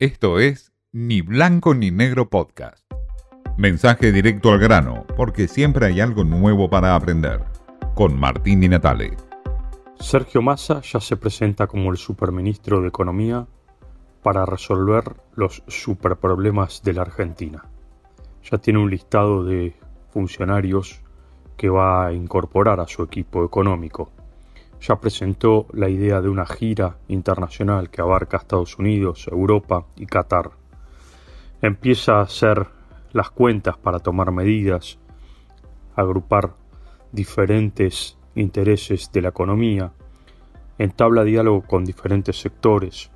Esto es Ni Blanco ni Negro Podcast. Mensaje directo al grano, porque siempre hay algo nuevo para aprender. Con Martín Di Natale. Sergio Massa ya se presenta como el superministro de Economía para resolver los superproblemas de la Argentina. Ya tiene un listado de funcionarios que va a incorporar a su equipo económico. Ya presentó la idea de una gira internacional que abarca Estados Unidos, Europa y Qatar. Empieza a hacer las cuentas para tomar medidas, agrupar diferentes intereses de la economía, entabla diálogo con diferentes sectores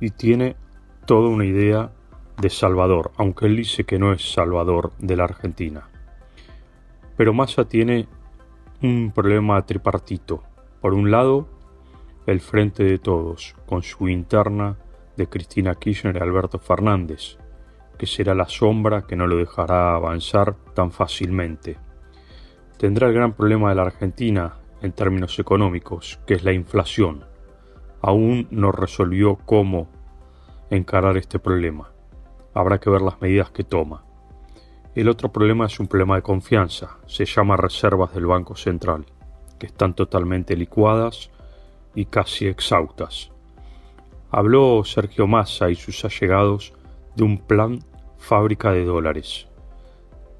y tiene toda una idea de Salvador, aunque él dice que no es Salvador de la Argentina. Pero Massa tiene un problema tripartito. Por un lado, el Frente de Todos, con su interna de Cristina Kirchner y Alberto Fernández, que será la sombra que no lo dejará avanzar tan fácilmente. Tendrá el gran problema de la Argentina en términos económicos, que es la inflación. Aún no resolvió cómo encarar este problema. Habrá que ver las medidas que toma. El otro problema es un problema de confianza, se llama reservas del Banco Central, que están totalmente licuadas y casi exhaustas. Habló Sergio Massa y sus allegados de un plan fábrica de dólares.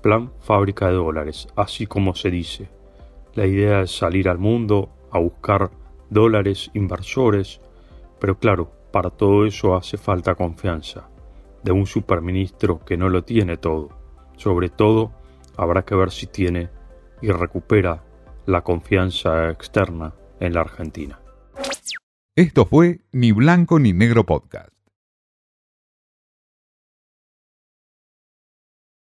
Plan fábrica de dólares, así como se dice. La idea es salir al mundo a buscar dólares, inversores, pero claro, para todo eso hace falta confianza de un superministro que no lo tiene todo. Sobre todo, habrá que ver si tiene y recupera la confianza externa en la Argentina. Esto fue Ni Blanco ni Negro Podcast.